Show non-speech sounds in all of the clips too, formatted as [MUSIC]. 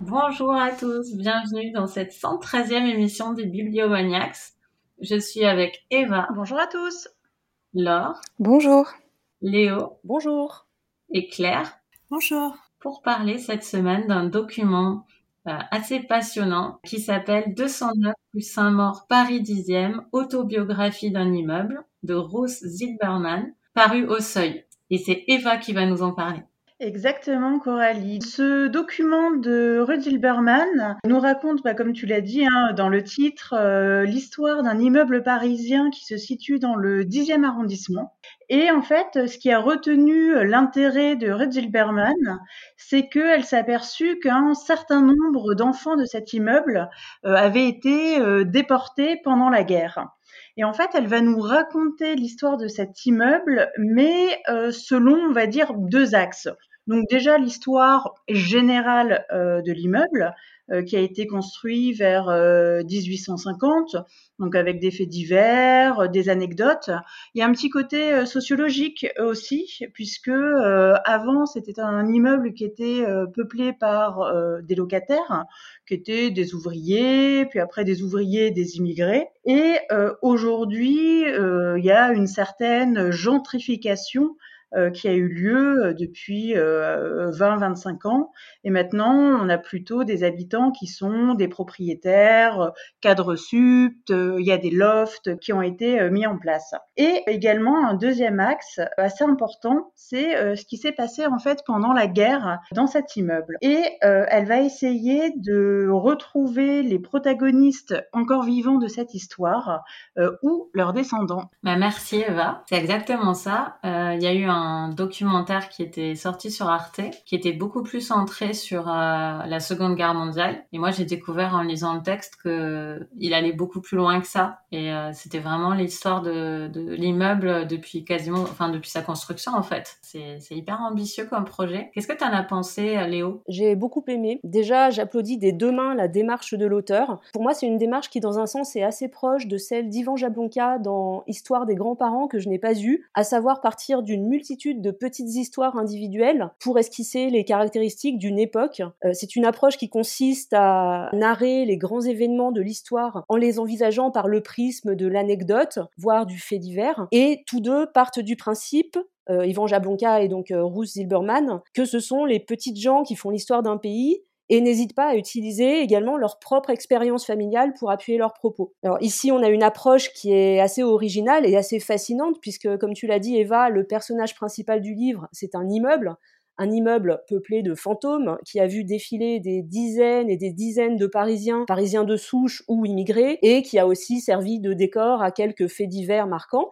Bonjour à tous, bienvenue dans cette 113e émission des Bibliomaniacs. Je suis avec Eva. Bonjour à tous. Laure. Bonjour. Léo. Bonjour. Et Claire. Bonjour. Pour parler cette semaine d'un document euh, assez passionnant qui s'appelle 209 plus Saint-Maur Paris 10e, autobiographie d'un immeuble de Ruth Zilberman, paru au seuil. Et c'est Eva qui va nous en parler. Exactement, Coralie. Ce document de Ruth Zilberman nous raconte, bah, comme tu l'as dit hein, dans le titre, euh, l'histoire d'un immeuble parisien qui se situe dans le 10e arrondissement. Et en fait, ce qui a retenu l'intérêt de Ruth Zilberman, c'est qu'elle s'est aperçue qu'un certain nombre d'enfants de cet immeuble euh, avaient été euh, déportés pendant la guerre. Et en fait, elle va nous raconter l'histoire de cet immeuble, mais euh, selon, on va dire, deux axes. Donc déjà l'histoire générale euh, de l'immeuble, euh, qui a été construit vers 1850, euh, donc avec des faits divers, euh, des anecdotes. Il y a un petit côté sociologique aussi, puisque avant c'était un immeuble qui était peuplé par des locataires, qui étaient des ouvriers, puis après des ouvriers, des immigrés. Et aujourd'hui, il y a une certaine gentrification euh, qui a eu lieu euh, depuis 20-25 euh, ans. Et maintenant, on a plutôt des habitants qui sont des propriétaires, cadres sup, il y a des lofts qui ont été mis en place. Et également, un deuxième axe assez important, c'est ce qui s'est passé en fait pendant la guerre dans cet immeuble. Et elle va essayer de retrouver les protagonistes encore vivants de cette histoire ou leurs descendants. Bah merci Eva, c'est exactement ça. Il y a eu un un documentaire qui était sorti sur Arte, qui était beaucoup plus centré sur euh, la Seconde Guerre mondiale. Et moi, j'ai découvert en lisant le texte que il allait beaucoup plus loin que ça. Et euh, c'était vraiment l'histoire de, l'immeuble depuis quasiment, enfin depuis sa construction en fait. C'est hyper ambitieux comme projet. Qu'est-ce que tu en as pensé, Léo? J'ai beaucoup aimé. Déjà, j'applaudis des deux mains la démarche de l'auteur. Pour moi, c'est une démarche qui, dans un sens, est assez proche de celle d'Ivan Jablonka dans Histoire des grands-parents que je n'ai pas eu, à savoir partir d'une multitude de petites histoires individuelles pour esquisser les caractéristiques d'une époque. Euh, c'est une approche qui consiste à narrer les grands événements de l'histoire en les envisageant par le prisme de l'anecdote, voire du fait divers. Et tous deux partent du principe euh, Yvan Jablonka et donc euh, Ruth Zilberman, que ce sont les petites gens qui font l'histoire d'un pays et n'hésitent pas à utiliser également leur propre expérience familiale pour appuyer leurs propos. Alors ici, on a une approche qui est assez originale et assez fascinante puisque, comme tu l'as dit, Eva, le personnage principal du livre, c'est un immeuble un immeuble peuplé de fantômes qui a vu défiler des dizaines et des dizaines de Parisiens, Parisiens de souche ou immigrés, et qui a aussi servi de décor à quelques faits divers marquants.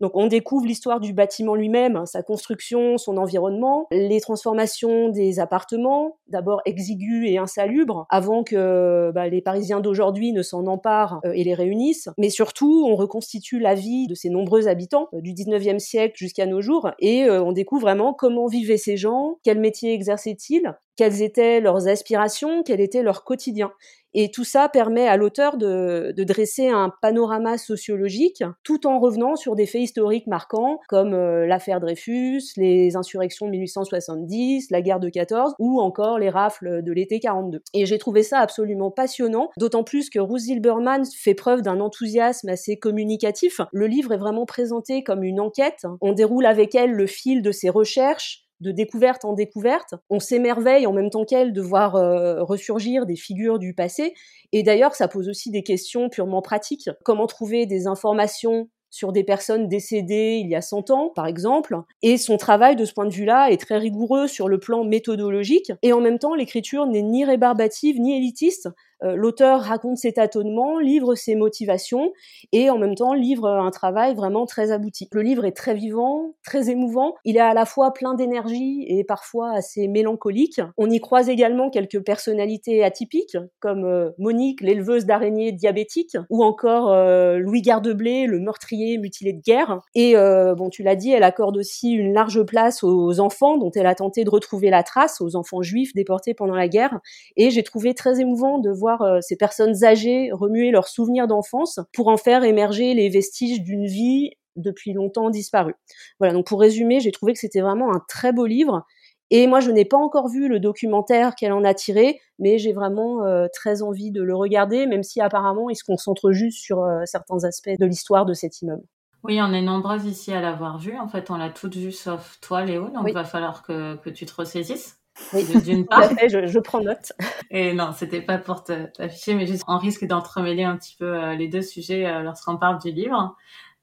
Donc on découvre l'histoire du bâtiment lui-même, hein, sa construction, son environnement, les transformations des appartements, d'abord exigus et insalubres, avant que bah, les Parisiens d'aujourd'hui ne s'en emparent euh, et les réunissent. Mais surtout, on reconstitue la vie de ces nombreux habitants euh, du 19e siècle jusqu'à nos jours, et euh, on découvre vraiment comment vivaient ces gens, quel métier exerçaient-ils, quelles étaient leurs aspirations, quel était leur quotidien. Et tout ça permet à l'auteur de, dresser un panorama sociologique tout en revenant sur des faits historiques marquants comme euh, l'affaire Dreyfus, les insurrections de 1870, la guerre de 14 ou encore les rafles de l'été 42. Et j'ai trouvé ça absolument passionnant, d'autant plus que Ruth Zilberman fait preuve d'un enthousiasme assez communicatif. Le livre est vraiment présenté comme une enquête. On déroule avec elle le fil de ses recherches, de découverte en découverte. On s'émerveille en même temps qu'elle de voir euh, ressurgir des figures du passé. Et d'ailleurs, ça pose aussi des questions purement pratiques. Comment trouver des informations sur des personnes décédées il y a 100 ans, par exemple? Et son travail, de ce point de vue-là, est très rigoureux sur le plan méthodologique. Et en même temps, l'écriture n'est ni rébarbative ni élitiste. L'auteur raconte ses tâtonnements, livre ses motivations et en même temps livre un travail vraiment très abouti. Le livre est très vivant, très émouvant. Il est à la fois plein d'énergie et parfois assez mélancolique. On y croise également quelques personnalités atypiques comme Monique, l'éleveuse d'araignées diabétique, ou encore Louis Gardeblé, le meurtrier mutilé de guerre. Et bon, tu l'as dit, elle accorde aussi une large place aux enfants dont elle a tenté de retrouver la trace, aux enfants juifs déportés pendant la guerre. Et j'ai trouvé très émouvant de voir euh, ces personnes âgées remuer leurs souvenirs d'enfance pour en faire émerger les vestiges d'une vie depuis longtemps disparue. Voilà, donc pour résumer, j'ai trouvé que c'était vraiment un très beau livre. Et moi, je n'ai pas encore vu le documentaire qu'elle en a tiré, mais j'ai vraiment euh, très envie de le regarder, même si apparemment il se concentre juste sur euh, certains aspects de l'histoire de cet immeuble. Oui, on est nombreuses ici à l'avoir vu. En fait, on l'a toutes vu sauf toi, Léo. Donc, il va falloir que, que tu te ressaisisses. Oui, d'une part. je, je, prends note. Et non, c'était pas pour t'afficher, mais juste on risque d'entremêler un petit peu euh, les deux sujets euh, lorsqu'on parle du livre.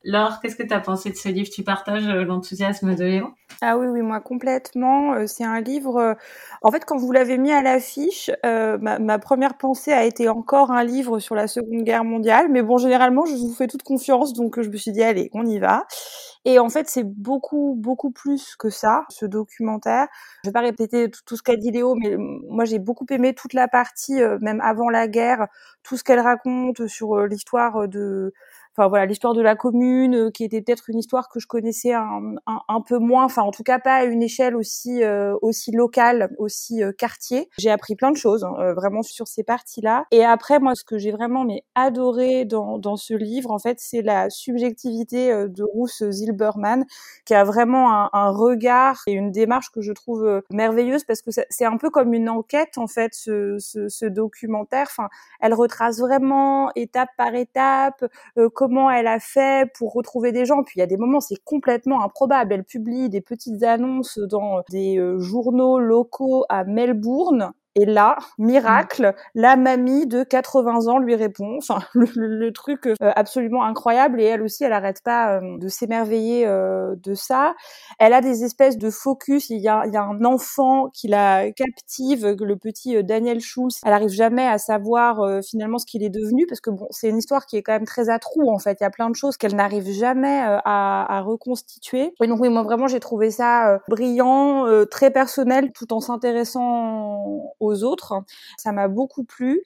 Laure, qu'est-ce que tu as pensé de ce livre? Tu partages euh, l'enthousiasme de Léon? Ah oui, oui, moi complètement. C'est un livre. En fait, quand vous l'avez mis à l'affiche, ma, première pensée a été encore un livre sur la Seconde Guerre mondiale. Mais bon, généralement, je vous fais toute confiance, donc je me suis dit allez, on y va. Et en fait, c'est beaucoup, beaucoup plus que ça, ce documentaire. Je vais pas répéter tout, ce qu'a dit Léo, mais moi, j'ai beaucoup aimé toute la partie, même avant la guerre, tout ce qu'elle raconte sur l'histoire de enfin voilà l'histoire de la commune euh, qui était peut-être une histoire que je connaissais un, un, peu moins. Enfin en tout cas pas à une échelle aussi euh, aussi locale aussi euh, quartier. J'ai appris plein de choses hein, vraiment sur ces parties là et après moi ce que j'ai vraiment mais adoré dans, dans ce livre en fait c'est la subjectivité de Ruth Zilberman qui a vraiment un, un, regard et une démarche que je trouve merveilleuse parce que c'est un peu comme une enquête en fait ce, ce, ce documentaire. Enfin elle retrace vraiment étape par étape comment elle a fait pour retrouver des gens. Puis il y a des moments, c'est complètement improbable. Elle publie des petites annonces dans des euh, journaux locaux à Melbourne et là, miracle, la mamie de 80 ans lui répond. Enfin, le, truc euh, absolument incroyable. Et elle aussi, elle arrête pas euh, de s'émerveiller euh, de ça. Elle a des espèces de focus. Il y a, il y a un enfant qui la captive, le petit Daniel Schulz. Elle arrive jamais à savoir finalement ce qu'il est devenu parce que bon, c'est une histoire qui est quand même très à trous en fait. Il y a plein de choses qu'elle n'arrive jamais à, à, reconstituer. Et donc oui, moi vraiment, j'ai trouvé ça brillant, très personnel, tout en s'intéressant aux autres. Ça m'a beaucoup plu.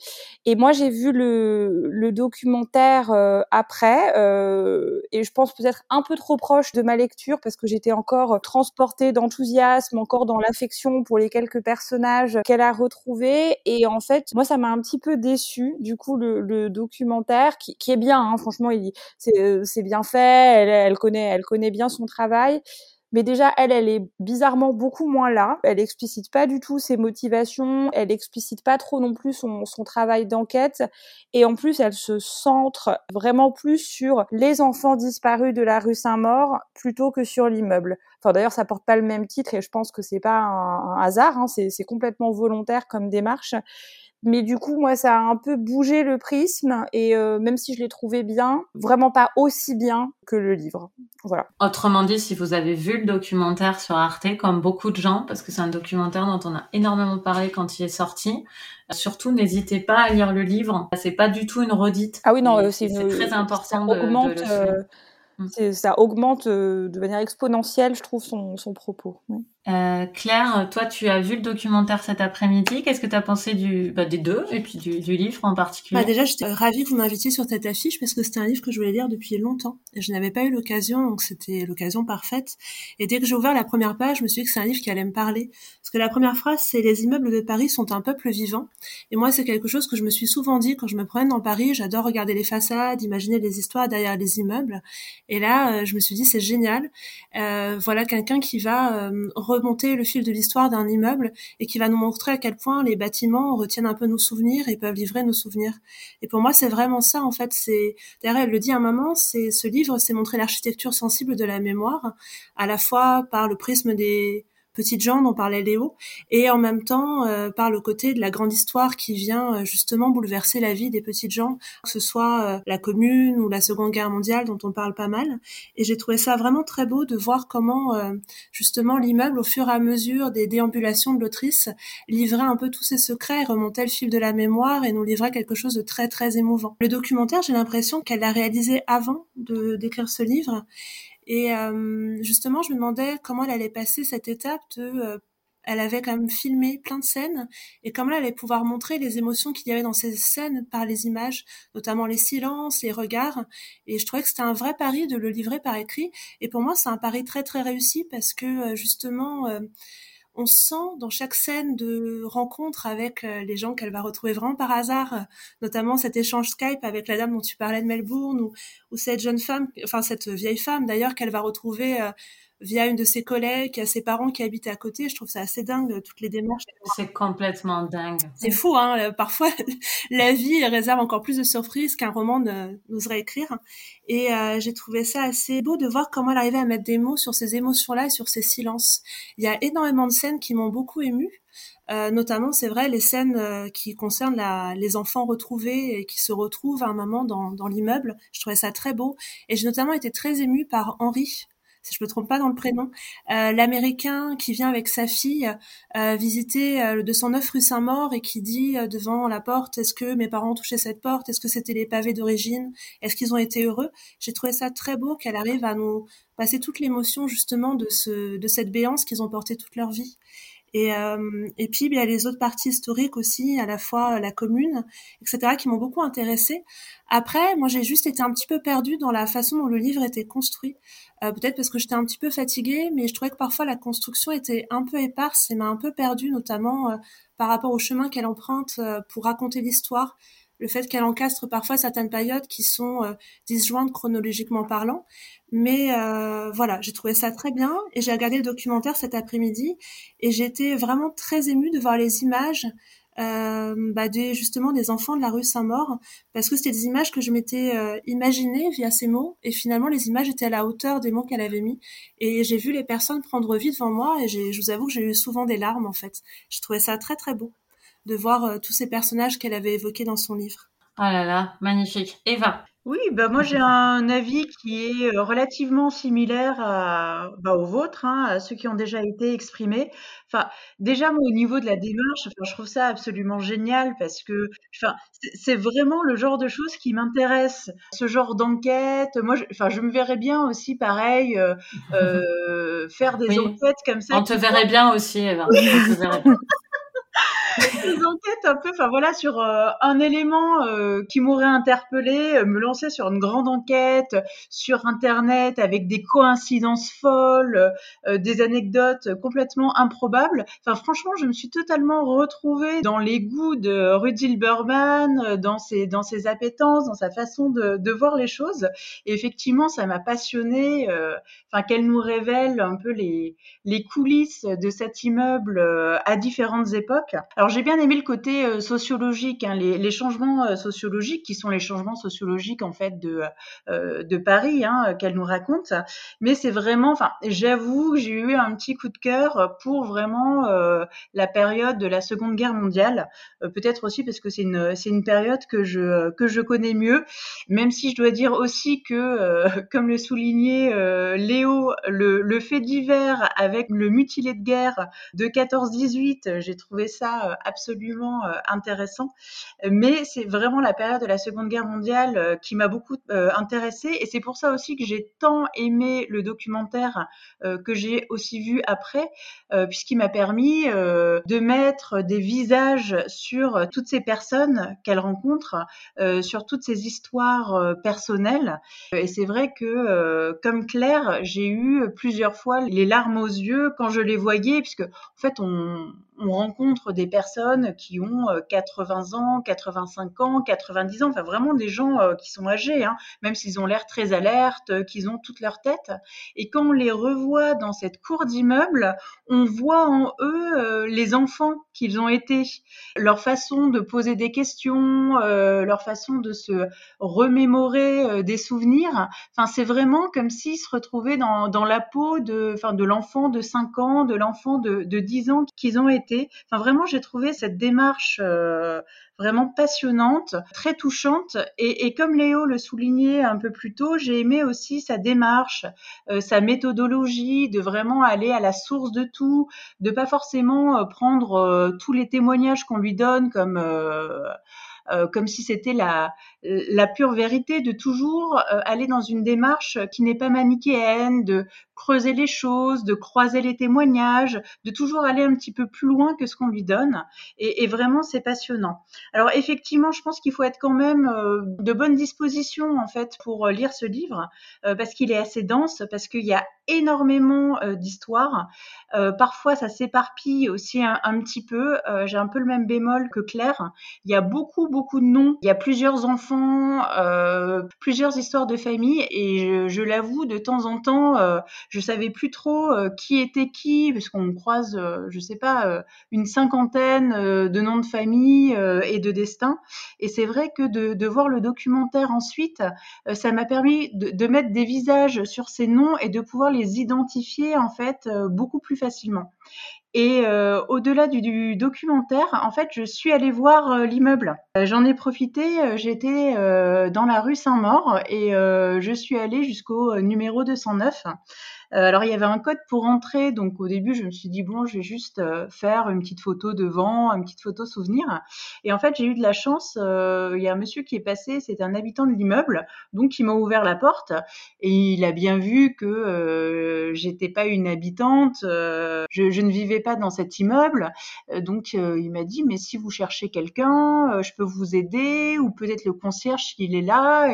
Et moi, j'ai vu le, documentaire euh, après, euh, et je pense peut-être un peu trop proche de ma lecture parce que j'étais encore transportée d'enthousiasme, encore dans l'affection pour les quelques personnages qu'elle a retrouvés. Et en fait, moi, ça m'a un petit peu déçu. Du coup, le, documentaire, qui, est bien, hein, franchement, il, c'est, c'est bien fait. Elle connaît, elle connaît bien son travail. Mais déjà, elle, elle est bizarrement beaucoup moins là. Elle explicite pas du tout ses motivations. Elle explicite pas trop non plus son, son travail d'enquête. Et en plus, elle se centre vraiment plus sur les enfants disparus de la rue Saint-Maur plutôt que sur l'immeuble. Enfin, d'ailleurs, ça porte pas le même titre et je pense que c'est pas un, hasard. Hein. C'est complètement volontaire comme démarche. Mais du coup, moi, ça a un peu bougé le prisme et euh, même si je l'ai trouvé bien, vraiment pas aussi bien que le livre. Voilà. Autrement dit, si vous avez vu le documentaire sur Arte, comme beaucoup de gens, parce que c'est un documentaire dont on a énormément parlé quand il est sorti, surtout n'hésitez pas à lire le livre. C'est pas du tout une redite. Ah oui, non, c'est très important de, augmente, de le. Ça augmente euh, de manière exponentielle, je trouve, son, son propos. Euh, Claire, toi, tu as vu le documentaire cet après-midi. Qu'est-ce que tu as pensé du, bah, des deux et puis du, du livre en particulier bah Déjà, j'étais ravie que vous m'invitiez sur cette affiche parce que c'était un livre que je voulais lire depuis longtemps. Et je n'avais pas eu l'occasion, donc c'était l'occasion parfaite. Et dès que j'ai ouvert la première page, je me suis dit que c'est un livre qui allait me parler. Parce que la première phrase, c'est les immeubles de Paris sont un peuple vivant. Et moi, c'est quelque chose que je me suis souvent dit quand je me promène dans Paris. J'adore regarder les façades, imaginer les histoires derrière les immeubles. Et là, euh, je me suis dit, c'est génial. Euh, voilà quelqu'un qui va euh, remonter le fil de l'histoire d'un immeuble et qui va nous montrer à quel point les bâtiments retiennent un peu nos souvenirs et peuvent livrer nos souvenirs. Et pour moi, c'est vraiment ça, en fait. C'est D'ailleurs, elle le dit à un moment, c'est ce livre, c'est montrer l'architecture sensible de la mémoire, à la fois par le prisme des petites gens dont parlait Léo, et en même temps par le côté de la grande histoire qui vient justement bouleverser la vie des petites gens, que ce soit la commune ou la Seconde Guerre mondiale dont on parle pas mal. Et j'ai trouvé ça vraiment très beau de voir comment justement l'immeuble, au fur et à mesure des déambulations de l'autrice, livrait un peu tous ses secrets, remontait le fil de la mémoire et nous livrait quelque chose de très très émouvant. Le documentaire, j'ai l'impression qu'elle l'a réalisé avant de d'écrire ce livre. Et euh, justement, je me demandais comment elle allait passer cette étape de euh, elle avait quand même filmé plein de scènes et comment elle allait pouvoir montrer les émotions qu'il y avait dans ces scènes par les images, notamment les silences, les regards. Et je trouvais que c'était un vrai pari de le livrer par écrit. Et pour moi, c'est un pari très très réussi parce que euh, justement, on sent dans chaque scène de rencontre avec euh, les gens qu'elle va retrouver vraiment par hasard, euh, notamment cet échange Skype avec la dame dont tu parlais de Melbourne ou, ou cette jeune femme, enfin cette vieille femme d'ailleurs qu'elle va retrouver euh, via une de ses collègues, à ses parents qui habitent à côté. Je trouve ça assez dingue, toutes les démarches. C'est complètement dingue. C'est fou, hein. Euh, parfois, [LAUGHS] la vie réserve encore plus de surprises qu'un roman n'oserait écrire. Et euh, j'ai trouvé ça assez beau de voir comment elle arrivait à mettre des mots sur ces émotions-là et sur ces silences. Il y a énormément de scènes qui m'ont beaucoup émue. Euh, notamment, c'est vrai, les scènes euh, qui concernent la, les enfants retrouvés et qui se retrouvent à un moment dans, dans l'immeuble. Je trouvais ça très beau. Et j'ai notamment été très émue par Henri, si je me trompe pas dans le prénom, euh, l'Américain qui vient avec sa fille euh, visiter euh, le 209 rue Saint-Maur et qui dit euh, devant la porte est-ce que mes parents ont touché cette porte? Est-ce que c'était les pavés d'origine? Est-ce qu'ils ont été heureux? J'ai trouvé ça très beau qu'elle arrive à nous passer toute l'émotion justement de ce de cette béance qu'ils ont portée toute leur vie. Et, euh, et puis, il y a les autres parties historiques aussi, à la fois la commune, etc., qui m'ont beaucoup intéressée. Après, moi, j'ai juste été un petit peu perdue dans la façon dont le livre était construit. Euh, Peut-être parce que j'étais un petit peu fatiguée, mais je trouvais que parfois la construction était un peu éparse et m'a un peu perdue, notamment euh, par rapport au chemin qu'elle emprunte euh, pour raconter l'histoire le fait qu'elle encastre parfois certaines périodes qui sont euh, disjointes chronologiquement parlant. Mais euh, voilà, j'ai trouvé ça très bien et j'ai regardé le documentaire cet après-midi et été vraiment très émue de voir les images euh, bah, des, justement des enfants de la rue Saint-Maur parce que c'était des images que je m'étais euh, imaginées via ces mots et finalement les images étaient à la hauteur des mots qu'elle avait mis et j'ai vu les personnes prendre vie devant moi et je vous avoue que j'ai eu souvent des larmes en fait. J'ai trouvé ça très très beau de voir euh, tous ces personnages qu'elle avait évoqués dans son livre. Oh là là, magnifique. Eva oui, bah moi j'ai un avis qui est euh, relativement similaire à, bah, au vôtre, hein, à ceux qui ont déjà été exprimés. Enfin, déjà moi, au niveau de la démarche, enfin, je trouve ça absolument génial parce que, enfin, c'est vraiment le genre de choses qui m'intéresse. Ce genre d'enquête, moi, je, enfin, je me verrais bien aussi, pareil, euh, euh, [LAUGHS] faire des enquêtes comme ça. On te verrait bien aussi, Eva. On te verrait bien. [LAUGHS] des enquêtes un peu, enfin voilà, sur euh, un élément euh, qui m'aurait interpellé, euh, me lancer sur une grande enquête sur Internet avec des coïncidences folles, des anecdotes complètement improbables. Enfin franchement, je me suis totalement retrouvée dans les goûts de Rudy Berman, dans ses dans ses appétences, dans sa façon de, de voir les choses. Et effectivement, ça m'a passionnée. Enfin qu'elle nous révèle un peu les les coulisses de cet immeuble à différentes époques. J'ai bien aimé le côté euh, sociologique, hein, les, changements euh, sociologiques qui sont les changements sociologiques en fait de euh, Paris hein, qu'elle nous raconte. Mais c'est vraiment, enfin, j'avoue, j'ai eu un petit coup de cœur pour vraiment la période de la Seconde Guerre mondiale. Peut-être aussi parce que c'est une c'est une période que je que je connais mieux. Même si je dois dire aussi que, comme le soulignait Léo, le, le fait divers avec le mutilé de guerre de 14-18, j'ai trouvé ça absolument euh, intéressant. Mais c'est vraiment la période de la Seconde Guerre mondiale euh, qui m'a beaucoup intéressée et c'est pour ça aussi que j'ai tant aimé le documentaire que j'ai aussi vu après, puisqu'il m'a permis de mettre des visages sur toutes ces personnes qu'elle rencontre, sur toutes ces histoires personnelles. Et c'est vrai que, comme Claire, j'ai eu plusieurs fois les larmes aux yeux quand je les voyais, puisque en fait on on rencontre des personnes qui ont 80 ans, 85 ans, 90 ans, enfin vraiment des gens qui sont âgés, hein, même s'ils ont l'air très alertes, qu'ils ont toute leur tête. Et quand on les revoit dans cette cour d'immeuble, on voit en eux les enfants qu'ils ont été, leur façon de poser des questions, leur façon de se remémorer des souvenirs. Enfin, c'est vraiment comme s'ils se retrouvaient dans, dans la peau de, enfin, de l'enfant de 5 ans, de l'enfant de, de 10 ans qu'ils ont été. Vraiment, j'ai trouvé cette démarche euh, vraiment passionnante, très touchante. Et, comme Léo le soulignait un peu plus tôt, j'ai aimé aussi sa démarche, euh, sa méthodologie de vraiment aller à la source de tout, de pas forcément euh, prendre tous les témoignages qu'on lui donne comme comme si c'était la, pure vérité, de toujours aller dans une démarche qui n'est pas manichéenne, de creuser les choses, de croiser les témoignages, de toujours aller un petit peu plus loin que ce qu'on lui donne. Et, vraiment, c'est passionnant. Alors effectivement, je pense qu'il faut être quand même euh, de bonne disposition en fait pour lire ce livre, parce qu'il est assez dense, parce qu'il y a énormément d'histoires. parfois, ça s'éparpille aussi un, petit peu. J'ai un peu le même bémol que Claire. Il y a beaucoup, beaucoup de noms. Il y a plusieurs enfants, euh, plusieurs histoires de famille, et je, l'avoue, de temps en temps, euh, je savais plus trop euh, qui était qui, parce qu'on croise, euh, je sais pas, euh, une cinquantaine euh, de noms de famille et de destins. Et c'est vrai que de, voir le documentaire ensuite, ça m'a permis de, mettre des visages sur ces noms et de pouvoir les identifier en fait beaucoup plus facilement. Et au-delà du, documentaire, en fait, je suis allée voir l'immeuble. J'en ai profité, j'étais dans la rue Saint-Maur et je suis allée jusqu'au numéro 209. Euh, alors il y avait un code pour entrer, donc au début je me suis dit bon je vais juste euh, faire une petite photo devant, une petite photo souvenir. Et en fait j'ai eu de la chance, euh, il y a un monsieur qui est passé, c'était un habitant de l'immeuble, donc il m'a ouvert la porte et il a bien vu que j'étais pas une habitante, je, ne vivais pas dans cet immeuble, donc il m'a dit mais si vous cherchez quelqu'un, je peux vous aider ou peut-être le concierge il est là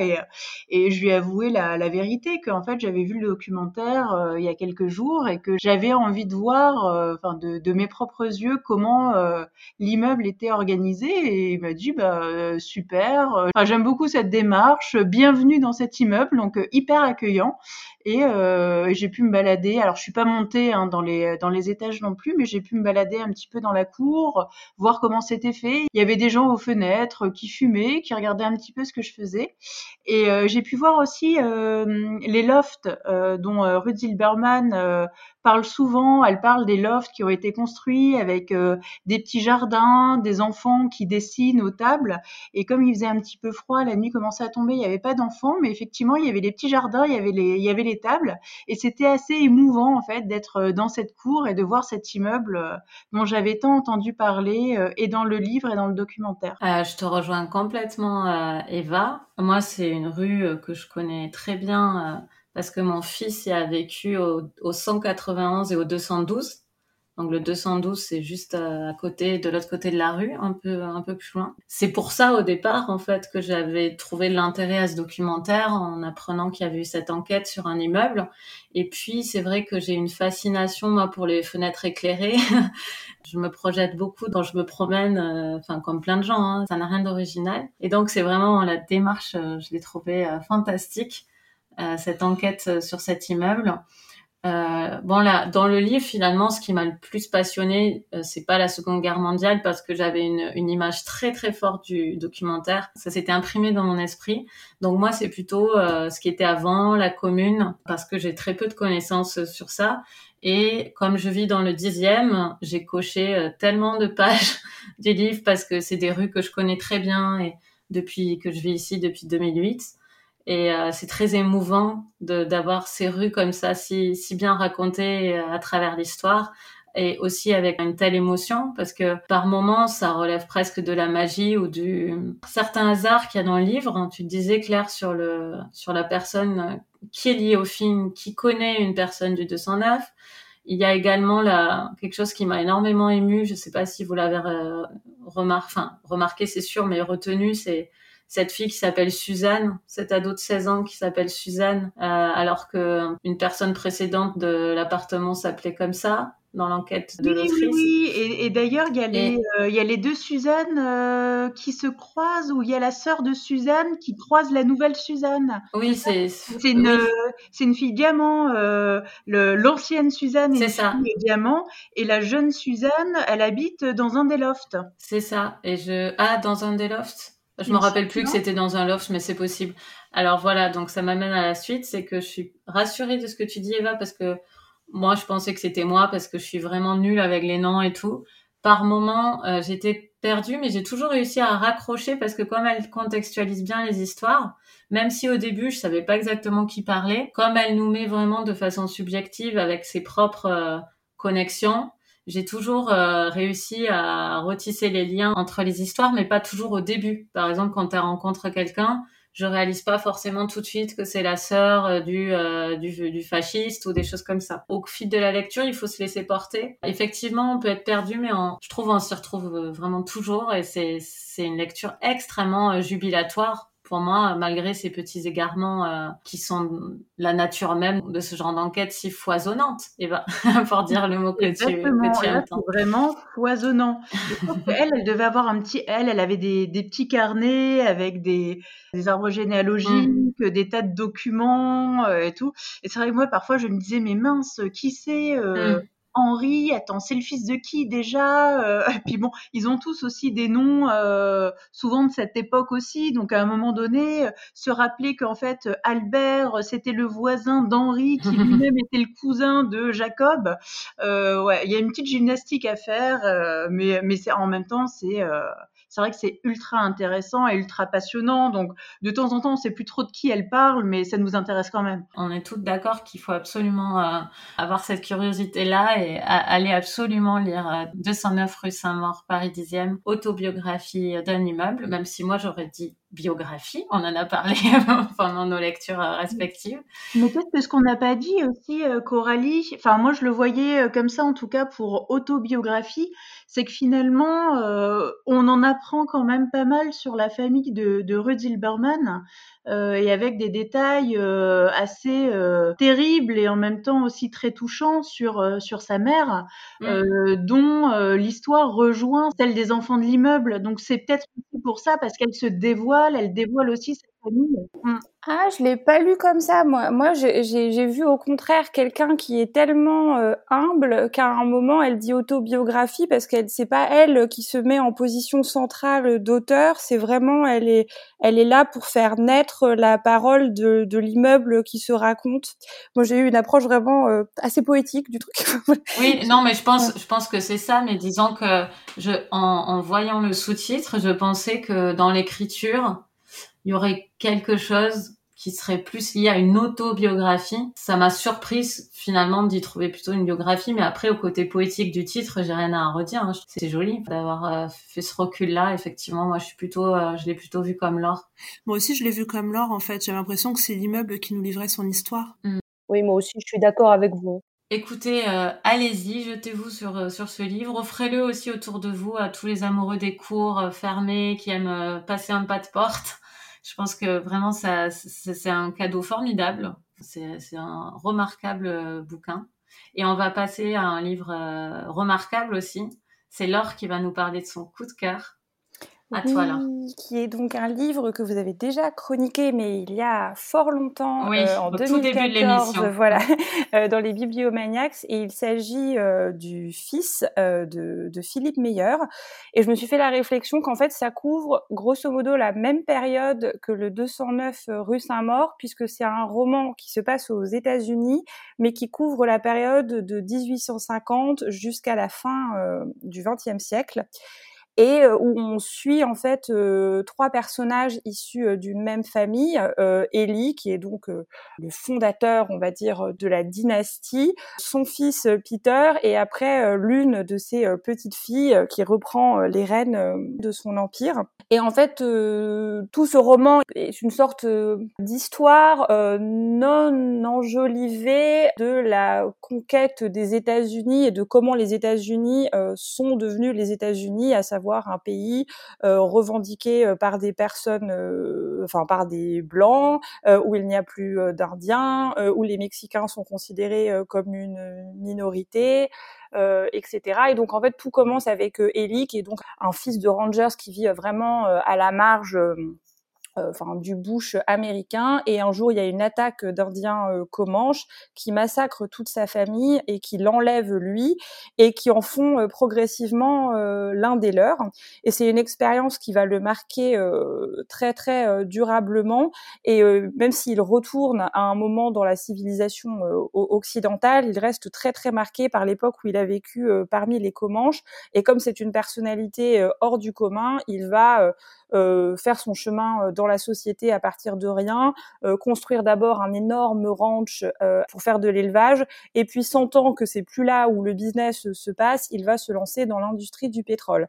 et, je lui ai avoué la, la vérité qu'en fait j'avais vu le documentaire il y a quelques jours et que j'avais envie de voir, euh, enfin de, mes propres yeux, comment euh, l'immeuble était organisé. Et il m'a dit bah super. J'aime beaucoup cette démarche. Bienvenue dans cet immeuble, donc hyper accueillant. Et euh, j'ai pu me balader. Alors, je suis pas montée hein, dans les dans les étages non plus, mais j'ai pu me balader un petit peu dans la cour, voir comment c'était fait. Il y avait des gens aux fenêtres qui fumaient, qui regardaient un petit peu ce que je faisais. Et euh, j'ai pu voir aussi euh, les lofts dont Ruth Zilberman parle souvent, elle parle des lofts qui ont été construits avec des petits jardins, des enfants qui dessinent aux tables. Et comme il faisait un petit peu froid, la nuit commençait à tomber, il n'y avait pas d'enfants, mais effectivement, il y avait les petits jardins, il y avait les, il y avait les Et c'était assez émouvant, en fait, d'être euh, dans cette cour et de voir cet immeuble euh, dont j'avais tant entendu parler, et dans le livre et dans le documentaire. Euh, je te rejoins complètement, Eva. Moi, c'est une rue que je connais très bien parce que mon fils y a vécu au, au 191 et au 212. Donc le 212 c'est juste à, côté, de l'autre côté de la rue, un peu un peu plus loin. C'est pour ça au départ en fait que j'avais trouvé l'intérêt à ce documentaire en apprenant qu'il y avait eu cette enquête sur un immeuble. Et puis c'est vrai que j'ai une fascination moi pour les fenêtres éclairées. [LAUGHS] je me projette beaucoup quand je me promène, euh, enfin comme plein de gens, hein, ça n'a rien d'original. Et donc c'est vraiment la démarche, euh, je l'ai trouvée euh, fantastique cette enquête sur cet immeuble. Euh, bon là, dans le livre, finalement, ce qui m'a le plus passionné, euh, c'est pas la Seconde Guerre mondiale parce que j'avais une, une, image très très forte du documentaire. Ça s'était imprimé dans mon esprit. Donc moi, c'est plutôt euh, ce qui était avant la Commune parce que j'ai très peu de connaissances sur ça. Et comme je vis dans le dixième, j'ai coché tellement de pages [LAUGHS] du livre parce que c'est des rues que je connais très bien et depuis que je vis ici depuis 2008. Et euh, c'est très émouvant d'avoir ces rues comme ça, si, si bien racontées euh, à travers l'histoire et aussi avec une telle émotion parce que par moments ça relève presque de la magie ou du certain hasard qu'il y a dans le livre. Tu disais Claire sur le sur la personne qui est liée au film, qui connaît une personne du 209. Il y a également là quelque chose qui m'a énormément ému. Je sais pas si vous l'avez euh, remarqué, enfin remarqué c'est sûr, mais retenu, c'est cette fille qui s'appelle Suzanne, cet ado de 16 ans qui s'appelle Suzanne, euh, alors que une personne précédente de l'appartement s'appelait comme ça dans l'enquête de oui, l'autrice. Oui, et, et d'ailleurs, il y, a les, euh, il y a les deux Suzanne euh, qui se croisent, ou il y a la sœur de Suzanne qui croise la nouvelle Suzanne. Oui, c'est c'est une, oui. c'est une fille diamant. Euh, le- L'ancienne Suzanne est C'est une ça. fille diamant, et la jeune Suzanne, elle habite dans un des lofts. C'est ça. Et je ah dans un des lofts. Je me rappelle plus que c'était dans un loft, mais c'est possible. Alors voilà, donc ça m'amène à la suite, c'est que je suis rassurée de ce que tu dis, Eva, parce que moi je pensais que c'était moi parce que je suis vraiment nulle avec les noms et tout. Par moments, euh, j'étais perdue, mais j'ai toujours réussi à raccrocher parce que comme elle contextualise bien les histoires, même si au début je savais pas exactement qui parlait, comme elle nous met vraiment de façon subjective avec ses propres euh, connexions, j'ai toujours euh, réussi à retisser les liens entre les histoires, mais pas toujours au début. Par exemple, quand tu rencontres quelqu'un, je réalise pas forcément tout de suite que c'est la sœur euh, du, euh, du, du fasciste ou des choses comme ça. Au fil de la lecture, il faut se laisser porter. Effectivement, on peut être perdu, mais en, je trouve on s'y retrouve euh, vraiment toujours et c'est c'est une lecture extrêmement euh, jubilatoire pour moi, malgré ces petits égarements euh, qui sont la nature même de ce genre d'enquête si foisonnante, et ben, [LAUGHS] pour dire le mot que tu, que tu là, entends. vraiment foisonnant. Qu'elle, elle devait avoir un petit, elle, elle avait des, des petits carnets avec des, des arbres généalogiques, des tas de documents euh, et tout. Et c'est vrai que moi, parfois, je me disais, mais mince, qui c'est euh, Mm. Henri, attends, c'est le fils de qui déjà Euh, Et [LAUGHS] puis bon, ils ont tous aussi des noms, euh, souvent de cette époque aussi. Donc à un moment donné, euh, se rappeler qu'en fait, euh, Albert, euh, c'était le voisin d'Henri, qui [LAUGHS] lui-même était le cousin de Jacob. Euh, ouais, il y a une petite gymnastique à faire, euh, mais, mais c'est, en même temps, c'est, euh, c'est vrai que c'est ultra intéressant et ultra passionnant. Donc de temps en temps, on sait plus trop de qui elle parle, mais ça nous intéresse quand même. On est toutes d'accord qu'il faut absolument euh, avoir cette curiosité-là et aller absolument lire euh, 209 rue Saint-Maur, Paris 10e, autobiographie d'un immeuble, même si moi j'aurais dit biographie, on en a parlé [LAUGHS] pendant nos lectures euh, respectives. Mais peut-être que ce qu'on n'a pas dit aussi, euh, Coralie, enfin moi je le voyais euh, comme ça en tout cas pour autobiographie, c'est que finalement on en apprend quand même pas mal sur la famille de, de Zilberman euh, et avec des détails euh, assez euh, terribles et en même temps aussi très touchants sur euh, sur sa mère, Mm. euh, dont euh, l'histoire rejoint celle des enfants de l'immeuble. Donc c'est peut-être pour ça parce qu'elle se dévoile, elle dévoile aussi famille. Mm. Ah, je l'ai pas lu comme ça, moi. Moi, j'ai vu au contraire quelqu'un qui est tellement euh, humble qu'à un moment, elle dit autobiographie parce qu'elle, c'est pas elle qui se met en position centrale d'auteur. C'est vraiment, elle est, elle est là pour faire naître la parole de, de l'immeuble qui se raconte. Moi, j'ai eu une approche vraiment euh, assez poétique du truc. [LAUGHS] Oui, non, mais je pense, je pense que c'est ça, mais disons que je, en, en voyant le sous-titre, je pensais que dans l'écriture, il y aurait quelque chose qui serait plus lié à une autobiographie. Ça m'a surprise finalement d'y trouver plutôt une biographie, mais après au côté poétique du titre, j'ai rien à redire. hein. C'est joli d'avoir euh, fait ce recul-là. Effectivement, moi je suis plutôt, euh, je l'ai plutôt vu comme l'or. Moi aussi, je l'ai vu comme l'or, en fait. J'ai l'impression que c'est l'immeuble qui nous livrait son histoire. Oui, moi aussi, je suis d'accord avec vous. Écoutez, euh, allez-y, jetez-vous sur, euh, sur ce livre. Offrez-le aussi autour de vous à tous les amoureux des cours euh, fermés qui aiment euh, passer un pas de porte. Je pense que vraiment, ça, c'est un cadeau formidable. C'est c'est un remarquable euh, bouquin. Et on va passer à un livre euh, remarquable aussi. C'est Laure qui va nous parler de son coup de cœur. À toi. Oui, qui est donc un livre que vous avez déjà chroniqué, mais il y a fort longtemps, Oui, euh, en au tout début de 2014, l'émission. voilà, [LAUGHS] euh, dans les Bibliomaniacs, et il s'agit euh, du fils de, de Philippe Meyer. Et je me suis fait la réflexion qu'en fait, ça couvre grosso modo la même période que le 209 rue Saint-Maur, puisque c'est un roman qui se passe aux États-Unis, mais qui couvre la période de 1850 jusqu'à la fin du XXe siècle et euh, où on suit en fait euh, trois personnages issus euh, d'une même famille. Euh, qui est donc le fondateur, on va dire, de la dynastie, son fils Peter, et après l'une de ses petites filles qui reprend les rênes de son empire. Et en fait, euh, tout ce roman est une sorte euh, d'histoire euh, non enjolivée de la conquête des États-Unis et de comment les États-Unis sont devenus les États-Unis, à savoir un pays revendiqué par des personnes, enfin par des blancs, où il n'y a plus d'Indiens, où les Mexicains sont considérés comme une minorité. Euh, etc. Et donc en fait tout commence avec euh, Ellie qui est donc un fils de Rangers qui vit vraiment euh, à la marge enfin du bush américain. Et un jour il y a une attaque d'indiens euh, comanches qui massacrent toute sa famille et qui l'enlèvent lui et qui en font euh, progressivement l'un des leurs. Et c'est une expérience qui va le marquer très très durablement. Et même s'il retourne à un moment dans la civilisation occidentale il reste très très marqué par l'époque où il a vécu parmi les comanches. Et comme c'est une personnalité hors du commun il va euh, faire son chemin euh, dans la société à partir de rien, euh, construire d'abord un énorme ranch pour faire de l'élevage, et puis sentant que c'est plus là où le business se passe, il va se lancer dans l'industrie du pétrole.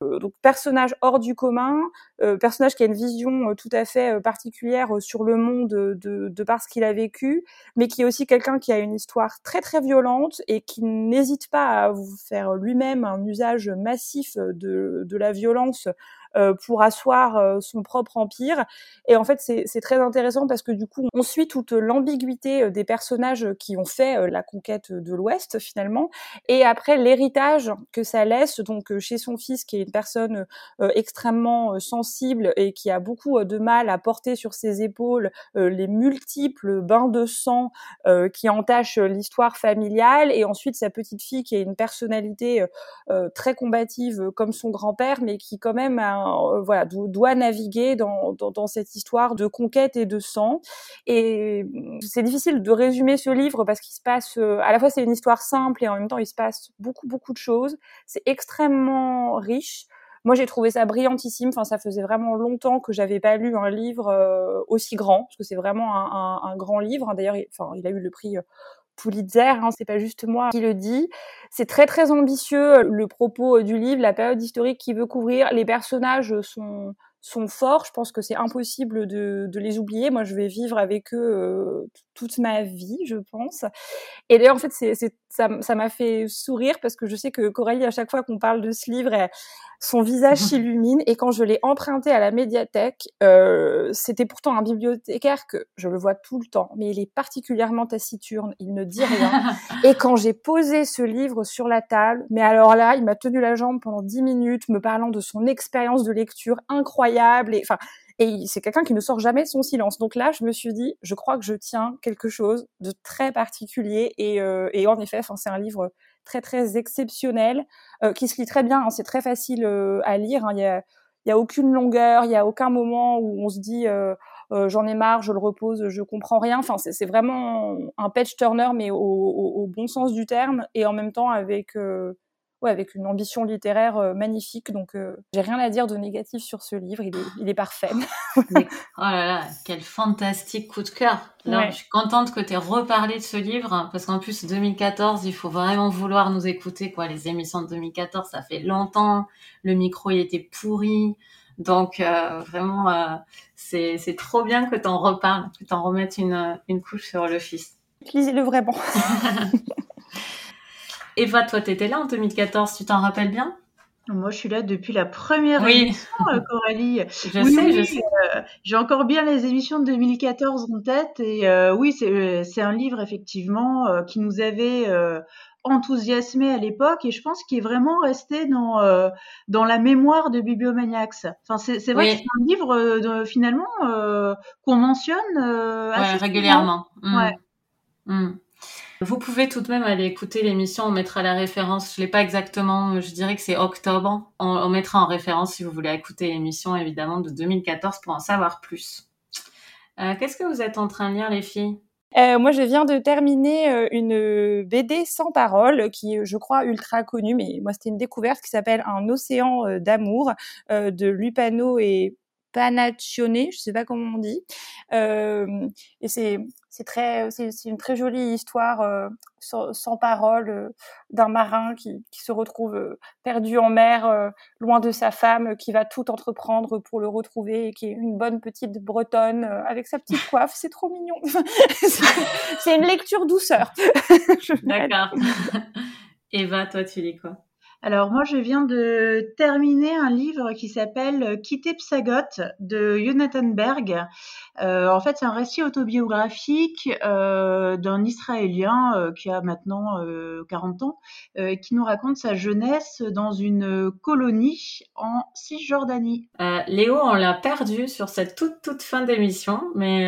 donc personnage hors du commun, personnage qui a une vision tout à fait particulière sur le monde de, de par ce qu'il a vécu, mais qui est aussi quelqu'un qui a une histoire très très violente et qui n'hésite pas à vous faire lui-même un usage massif de, de la violence euh, pour asseoir euh, son propre empire. Et en fait, c'est très intéressant parce que du coup, on suit toute l'ambiguïté euh, des personnages qui ont fait la conquête de l'Ouest finalement, et après l'héritage que ça laisse donc chez son fils qui est une personne extrêmement sensible et qui a beaucoup de mal à porter sur ses épaules les multiples bains de sang qui entachent l'histoire familiale, et ensuite sa petite fille qui a une personnalité très combative comme son grand-père, mais qui quand même a euh, voilà, doit naviguer dans, dans, cette histoire de conquête et de sang. Et c'est difficile de résumer ce livre parce qu'il se passe, euh, à la fois c'est une histoire simple et en même temps il se passe beaucoup beaucoup de choses. C'est extrêmement riche. Moi, j'ai trouvé ça brillantissime. Enfin, ça faisait vraiment longtemps que j'avais pas lu un livre euh, aussi grand, parce que c'est vraiment un, un, un, grand livre. D'ailleurs, enfin, il a eu le prix Pulitzer, hein, c'est pas juste moi qui le dis. C'est très très ambitieux le propos du livre, la période historique qu'il veut couvrir. Les personnages sont sont forts. Je pense que c'est impossible de, de, les oublier. Moi, je vais vivre avec eux euh, toute ma vie, je pense. Et d'ailleurs, en fait, c'est, ça, m'a fait sourire parce que je sais que Coralie, à chaque fois qu'on parle de ce livre, son visage [LAUGHS] s'illumine. Et quand je l'ai emprunté à la médiathèque, euh, c'était pourtant un bibliothécaire que je le vois tout le temps, mais il est particulièrement taciturne. Il ne dit rien. [LAUGHS] et quand j'ai posé ce livre sur la table, mais alors là, il m'a tenu la jambe pendant dix minutes, me parlant de son expérience de lecture incroyable. Et c'est quelqu'un qui ne sort jamais de son silence. Donc là, je me suis dit, je crois que je tiens quelque chose de très particulier. Et, euh, en effet, c'est un livre très très exceptionnel euh, qui se lit très bien. Hein, c'est très facile euh, à lire. Hein. Il y a, a aucune longueur, il y a aucun moment où on se dit j'en ai marre, je le repose, je comprends rien. Enfin, c'est vraiment un page turner, mais au, bon sens du terme, et en même temps avec ouais, avec une ambition littéraire euh, magnifique. Donc, euh, j'ai rien à dire de négatif sur ce livre. Il est, il est parfait. [LAUGHS] oh là là, quel fantastique coup de cœur. Là, je suis contente que tu aies reparlé de ce livre hein, parce qu'en plus 2014, il faut vraiment vouloir nous écouter quoi. Les émissions de 2014, ça fait longtemps. Le micro il était pourri. Donc euh, vraiment, c'est c'est trop bien que tu en reparles, que tu en remettes une, une couche sur le fils. Lisez-le vraiment. [LAUGHS] Eva, toi, tu étais là en 2014, tu t'en rappelles bien? Moi, je suis là depuis la première émission, euh, Coralie. Je sais, je sais. Euh, j'ai encore bien les émissions de 2014 en tête. Et euh, oui, c'est un livre, effectivement, qui nous avait enthousiasmé à l'époque et je pense qu'il est vraiment resté dans, dans la mémoire de Bibliomaniacs. Enfin, c'est vrai que c'est un livre, finalement, qu'on mentionne régulièrement. Ouais. Mmh. Vous pouvez tout de même aller écouter l'émission, on mettra la référence, je l'ai pas exactement, je dirais que c'est octobre, on, mettra en référence si vous voulez écouter l'émission évidemment de 2014 pour en savoir plus. Euh, qu'est-ce que vous êtes en train de lire les filles? Euh, moi, je viens de terminer euh, une BD sans parole qui je crois, ultra connue, mais moi, c'était une découverte qui s'appelle Un océan d'amour de Lupano et Panaccione, je sais pas comment on dit. Et c'est c'est très, c'est une très jolie histoire euh, sans, sans, parole euh, d'un marin qui, qui, se retrouve euh, perdu en mer, loin de sa femme, qui va tout entreprendre pour le retrouver, et qui est une bonne petite bretonne avec sa petite coiffe. C'est trop mignon. [LAUGHS] c'est une lecture douceur. [LAUGHS] D'accord. [LAUGHS] Eva, toi, tu lis quoi? Alors moi, je viens de terminer un livre qui s'appelle Quitter Psagot de Jonathan Berg. Euh, en fait, c'est un récit autobiographique euh, d'un Israélien euh, qui a maintenant 40 ans, qui nous raconte sa jeunesse dans une colonie en Cisjordanie. Léo, on l'a perdu sur cette toute toute fin d'émission, mais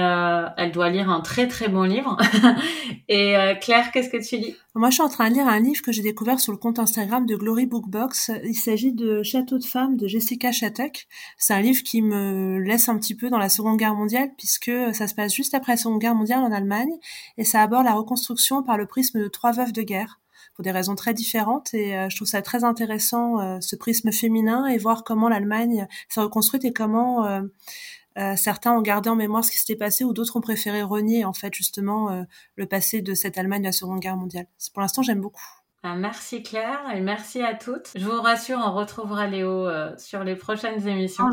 elle doit lire un très très bon livre. [LAUGHS] Et Claire, qu'est-ce que tu lis? Moi, je suis en train de lire un livre que j'ai découvert sur le compte Instagram de Glory Bookbox. Il s'agit de Château de femmes de Jessica Shattuck. C'est un livre qui me laisse un petit peu dans la Seconde Guerre mondiale puisque ça se passe juste après la Seconde Guerre mondiale en Allemagne et ça aborde la reconstruction par le prisme de trois veuves de guerre pour des raisons très différentes et euh, je trouve ça très intéressant euh, ce prisme féminin et voir comment l'Allemagne s'est reconstruite et comment euh, certains ont gardé en mémoire ce qui s'était passé ou d'autres ont préféré renier en fait justement le passé de cette Allemagne de la Seconde Guerre mondiale. Pour l'instant, j'aime beaucoup. Merci Claire et merci à toutes. Je vous rassure, on retrouvera Léo euh, sur les prochaines émissions.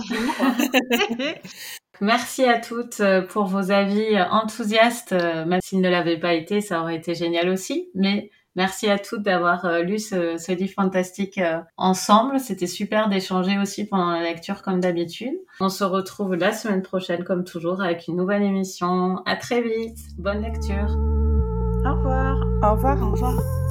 [LAUGHS] merci à toutes euh, pour vos avis enthousiastes. Euh, même s'ils ne l'avaient pas été, ça aurait été génial aussi. Mais merci à toutes d'avoir lu ce, ce, livre fantastique ensemble. C'était super d'échanger aussi pendant la lecture comme d'habitude. On se retrouve la semaine prochaine comme toujours avec une nouvelle émission. À très vite. Bonne lecture. Au revoir. Au revoir. Au revoir.